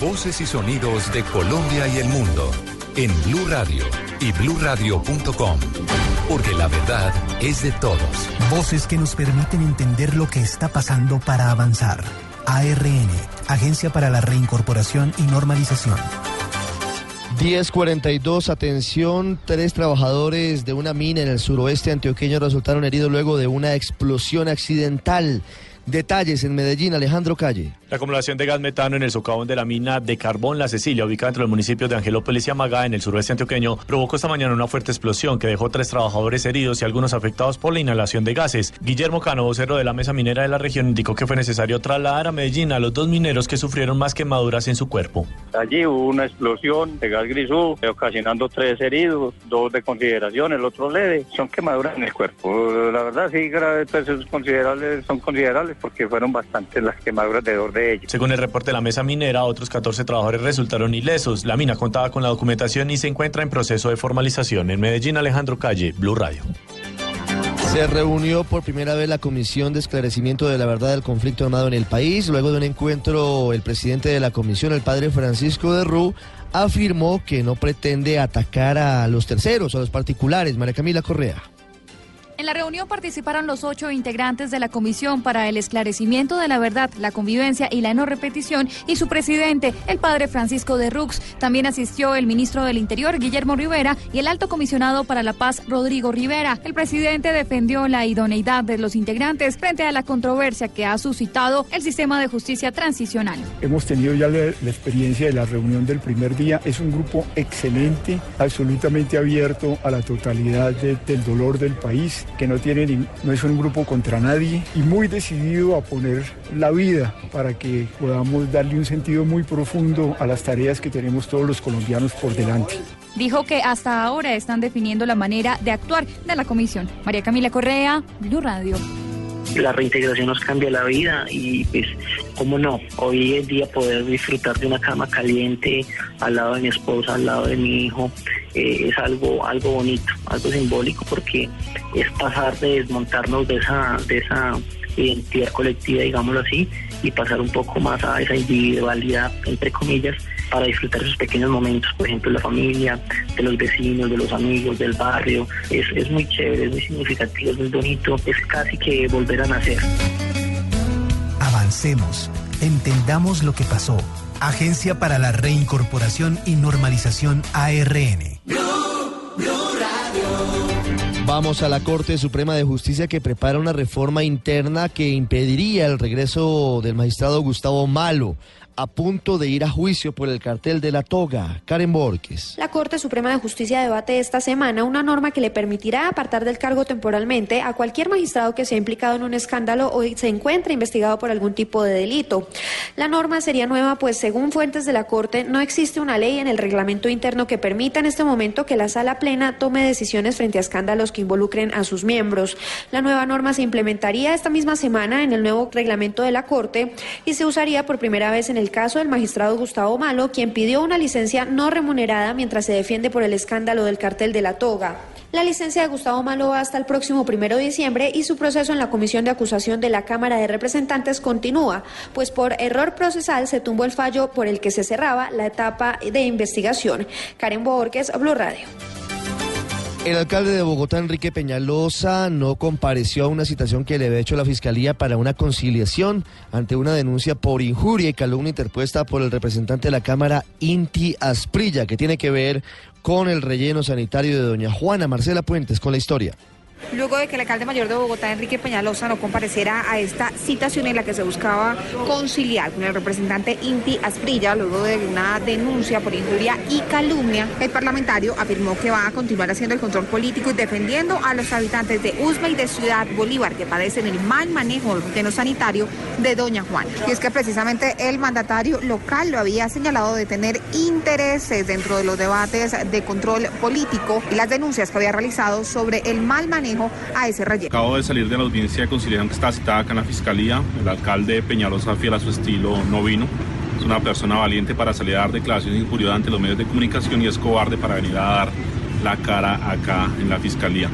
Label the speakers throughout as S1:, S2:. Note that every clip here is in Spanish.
S1: Voces y sonidos de Colombia y el mundo en Blue Radio y bluradio.com. Porque la verdad es de todos.
S2: Voces que nos permiten entender lo que está pasando para avanzar. ARN, Agencia para la Reincorporación y Normalización.
S3: 1042, atención, tres trabajadores de una mina en el suroeste antioqueño resultaron heridos luego de una explosión accidental. Detalles en Medellín, Alejandro Calle.
S4: La acumulación de gas metano en el socavón de la mina de carbón La Cecilia, ubicada entre los municipios de Angelópolis y Amagá, en el suroeste antioqueño, provocó esta mañana una fuerte explosión que dejó tres trabajadores heridos y algunos afectados por la inhalación de gases. Guillermo Cano, vocero de la mesa minera de la región, indicó que fue necesario trasladar a Medellín a los dos mineros que sufrieron más quemaduras en su cuerpo.
S5: Allí hubo una explosión de gas grisú, ocasionando tres heridos, dos de consideración, el otro leve. Son quemaduras en el cuerpo. La verdad, sí, pues, considerables, son considerables porque fueron bastantes las quemaduras de dos de ellos.
S4: Según el reporte de la mesa minera, otros 14 trabajadores resultaron ilesos. La mina contaba con la documentación y se encuentra en proceso de formalización. En Medellín, Alejandro Calle, Blue Radio.
S3: Se reunió por primera vez la Comisión de Esclarecimiento de la Verdad del Conflicto Armado en el país. Luego de un encuentro, el presidente de la comisión, el padre Francisco de Rú, afirmó que no pretende atacar a los terceros, a los particulares. María Camila Correa.
S6: En la reunión participaron los ocho integrantes de la Comisión para el Esclarecimiento de la Verdad, la Convivencia y la No Repetición y su presidente, el padre Francisco de Rux. También asistió el ministro del Interior, Guillermo Rivera, y el alto comisionado para la paz, Rodrigo Rivera. El presidente defendió la idoneidad de los integrantes frente a la controversia que ha suscitado el sistema de justicia transicional.
S7: Hemos tenido ya la, experiencia de la reunión del primer día. Es un grupo excelente, absolutamente abierto a la totalidad del dolor del país que no tiene no es un grupo contra nadie y muy decidido a poner la vida para que podamos darle un sentido muy profundo a las tareas que tenemos todos los colombianos por delante.
S6: Dijo que hasta ahora están definiendo la manera de actuar de la comisión. María Camila Correa, Blue Radio
S8: la reintegración nos cambia la vida y pues, ¿cómo no? Hoy en día poder disfrutar de una cama caliente al lado de mi esposa, al lado de mi hijo, eh, es algo, algo bonito, algo simbólico porque es pasar de desmontarnos de esa, de esa identidad colectiva, digámoslo así, y pasar un poco más a esa individualidad, entre comillas, para disfrutar esos pequeños momentos, por ejemplo, la familia, de los vecinos, de los amigos, del barrio. Es, es muy chévere, es muy significativo, es muy bonito, es casi que volver a nacer.
S2: Avancemos, entendamos lo que pasó. Agencia para la Reincorporación y Normalización ARN.
S3: Vamos a la Corte Suprema de Justicia que prepara una reforma interna que impediría el regreso del magistrado Gustavo Malo a punto de ir a juicio por el cartel de la toga. Karen Borges.
S9: La Corte Suprema de Justicia debate esta semana una norma que le permitirá apartar del cargo temporalmente a cualquier magistrado que sea implicado en un escándalo o se encuentre investigado por algún tipo de delito. La norma sería nueva, pues según fuentes de la Corte, no existe una ley en el reglamento interno que permita en este momento que la sala plena tome decisiones frente a escándalos que involucren a sus miembros. La nueva norma se implementaría esta misma semana en el nuevo reglamento de la Corte y se usaría por primera vez en el el caso del magistrado Gustavo Malo, quien pidió una licencia no remunerada mientras se defiende por el escándalo del cartel de la toga. La licencia de Gustavo Malo va hasta el próximo primero de diciembre y su proceso en la Comisión de Acusación de la Cámara de Representantes continúa, pues por error procesal se tumbó el fallo por el que se cerraba la etapa de investigación. Karen Borges, Blue Radio.
S3: El alcalde de Bogotá, Enrique Peñalosa, no compareció a una citación que le había hecho la Fiscalía para una conciliación ante una denuncia por injuria y calumnia interpuesta por el representante de la Cámara, Inti Asprilla, que tiene que ver con el relleno sanitario de doña Juana Marcela Puentes, con la historia.
S10: Luego de que el alcalde mayor de Bogotá, Enrique Peñalosa, no compareciera a esta citación en la que se buscaba conciliar con el representante Inti Asprilla, luego de una denuncia por injuria y calumnia. El parlamentario afirmó que va a continuar haciendo el control político y defendiendo a los habitantes de Usme y de Ciudad Bolívar que padecen el mal manejo del sanitario de Doña Juana. Y es que precisamente el mandatario local lo había señalado de tener intereses dentro de los debates de control político y las denuncias que había realizado sobre el mal manejo
S11: Acabo de salir de la audiencia de conciliación que está citada acá en la fiscalía. El alcalde Peñalosa, fiel a su estilo, no vino. Es una persona valiente para salir a dar declaraciones injuriosas ante los medios de comunicación y es cobarde para venir a dar la cara acá en la fiscalía.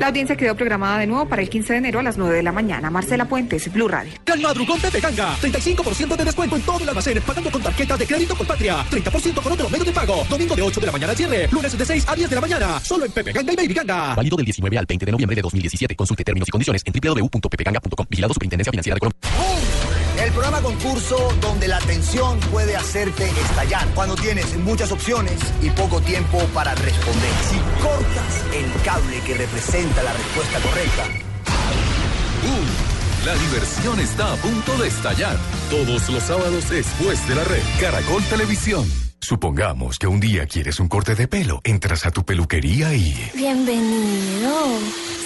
S10: La audiencia quedó programada de nuevo para el 15 de enero a las 9 de la mañana. Marcela Puentes, Blue Radio.
S12: Gran Madrugón Pepe Ganga. 35% de descuento en todo el almacén. Pagando con tarjetas de crédito por Patria. 30% con otros medios de pago. Domingo de 8 de la mañana al cierre. Lunes de 6 a 10 de la mañana. Solo en Pepe Ganga y Baby Ganga.
S13: Válido del 19 al 20 de noviembre de 2017. Consulte términos y condiciones en www.pepeganga.com. Vigilado Superintendencia Financiera de Colombia.
S14: El programa concurso donde la tensión puede hacerte estallar cuando tienes muchas opciones y poco tiempo para responder. Si cortas el cable que representa la respuesta correcta.
S1: Uh, la diversión está a punto de estallar. Todos los sábados después de la red. Caracol Televisión. Supongamos que un día quieres un corte de pelo. Entras a tu peluquería y...
S15: Bienvenido.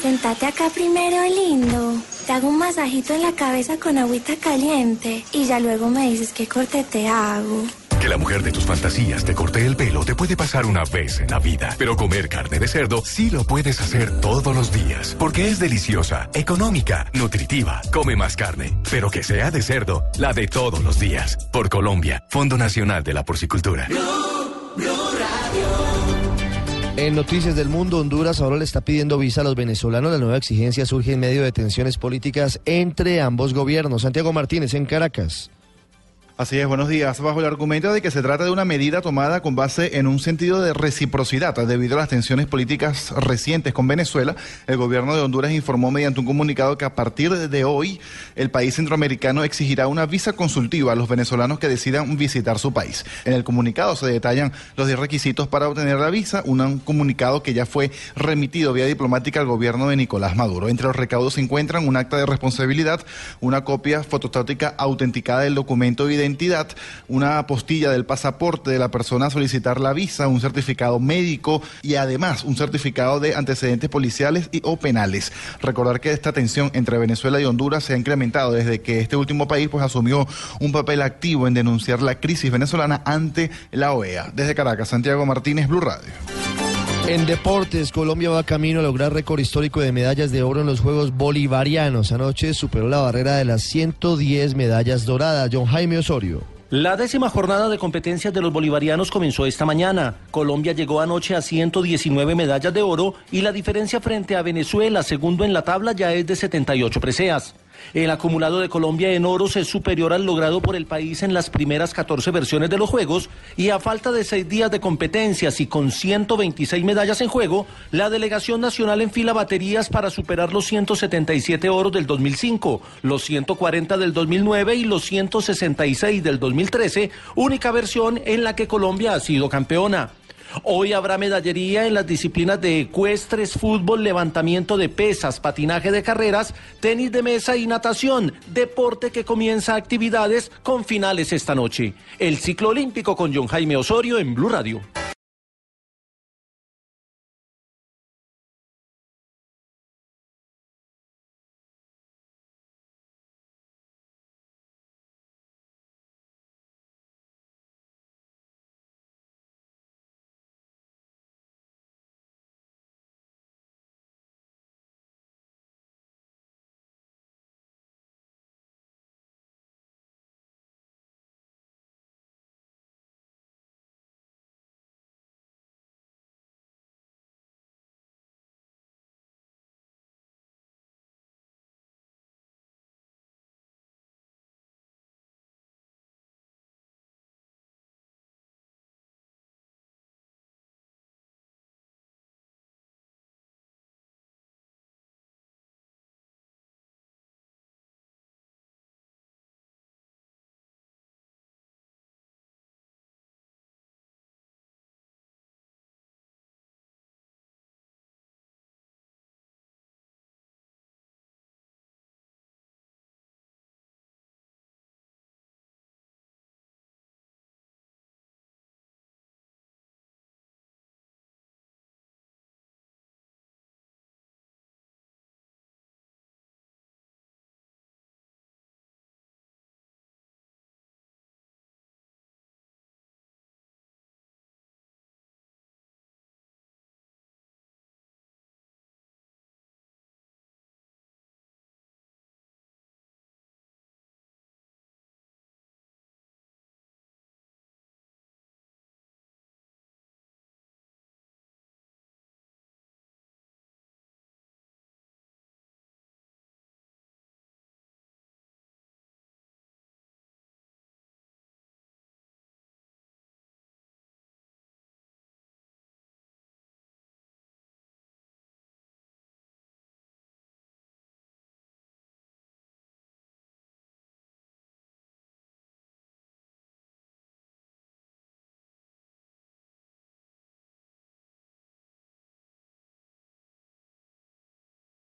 S15: Sentate acá primero, lindo. Te hago un masajito en la cabeza con agüita caliente y ya luego me dices qué corte te hago.
S1: Que la mujer de tus fantasías te corte el pelo te puede pasar una vez en la vida, pero comer carne de cerdo sí lo puedes hacer todos los días, porque es deliciosa, económica, nutritiva. Come más carne, pero que sea de cerdo, la de todos los días. Por Colombia, Fondo Nacional de la Porcicultura.
S3: En Noticias del Mundo, Honduras ahora le está pidiendo visa a los venezolanos. La nueva exigencia surge en medio de tensiones políticas entre ambos gobiernos. Santiago Martínez en Caracas.
S16: Así es, buenos días. Bajo el argumento de que se trata de una medida tomada con base en un sentido de reciprocidad debido a las tensiones políticas recientes con Venezuela, el gobierno de Honduras informó mediante un comunicado que a partir de hoy el país centroamericano exigirá una visa consultiva a los venezolanos que decidan visitar su país. En el comunicado se detallan los 10 requisitos para obtener la visa, un comunicado que ya fue remitido vía diplomática al gobierno de Nicolás Maduro. Entre los recaudos se encuentran un acta de responsabilidad, una copia fotostática autenticada del documento evidente identidad, una apostilla del pasaporte de la persona a solicitar la visa, un certificado médico y además un certificado de antecedentes policiales y o penales. Recordar que esta tensión entre Venezuela y Honduras se ha incrementado desde que este último país pues asumió un papel activo en denunciar la crisis venezolana ante la OEA. Desde Caracas, Santiago Martínez, Blue Radio.
S3: En deportes, Colombia va camino a lograr récord histórico de medallas de oro en los Juegos Bolivarianos. Anoche superó la barrera de las 110 medallas doradas. John Jaime Osorio.
S17: La décima jornada de competencias de los bolivarianos comenzó esta mañana. Colombia llegó anoche a 119 medallas de oro y la diferencia frente a Venezuela, segundo en la tabla, ya es de 78 preseas. El acumulado de Colombia en oros es superior al logrado por el país en las primeras 14 versiones de los Juegos y a falta de seis días de competencias y con 126 medallas en juego, la delegación nacional enfila baterías para superar los 177 oros del 2005, los 140 del 2009 y los 166 del 2013, única versión en la que Colombia ha sido campeona. Hoy habrá medallería en las disciplinas de ecuestres, fútbol, levantamiento de pesas, patinaje de carreras, tenis de mesa y natación, deporte que comienza actividades con finales esta noche. El ciclo olímpico con John Jaime Osorio en Blue Radio.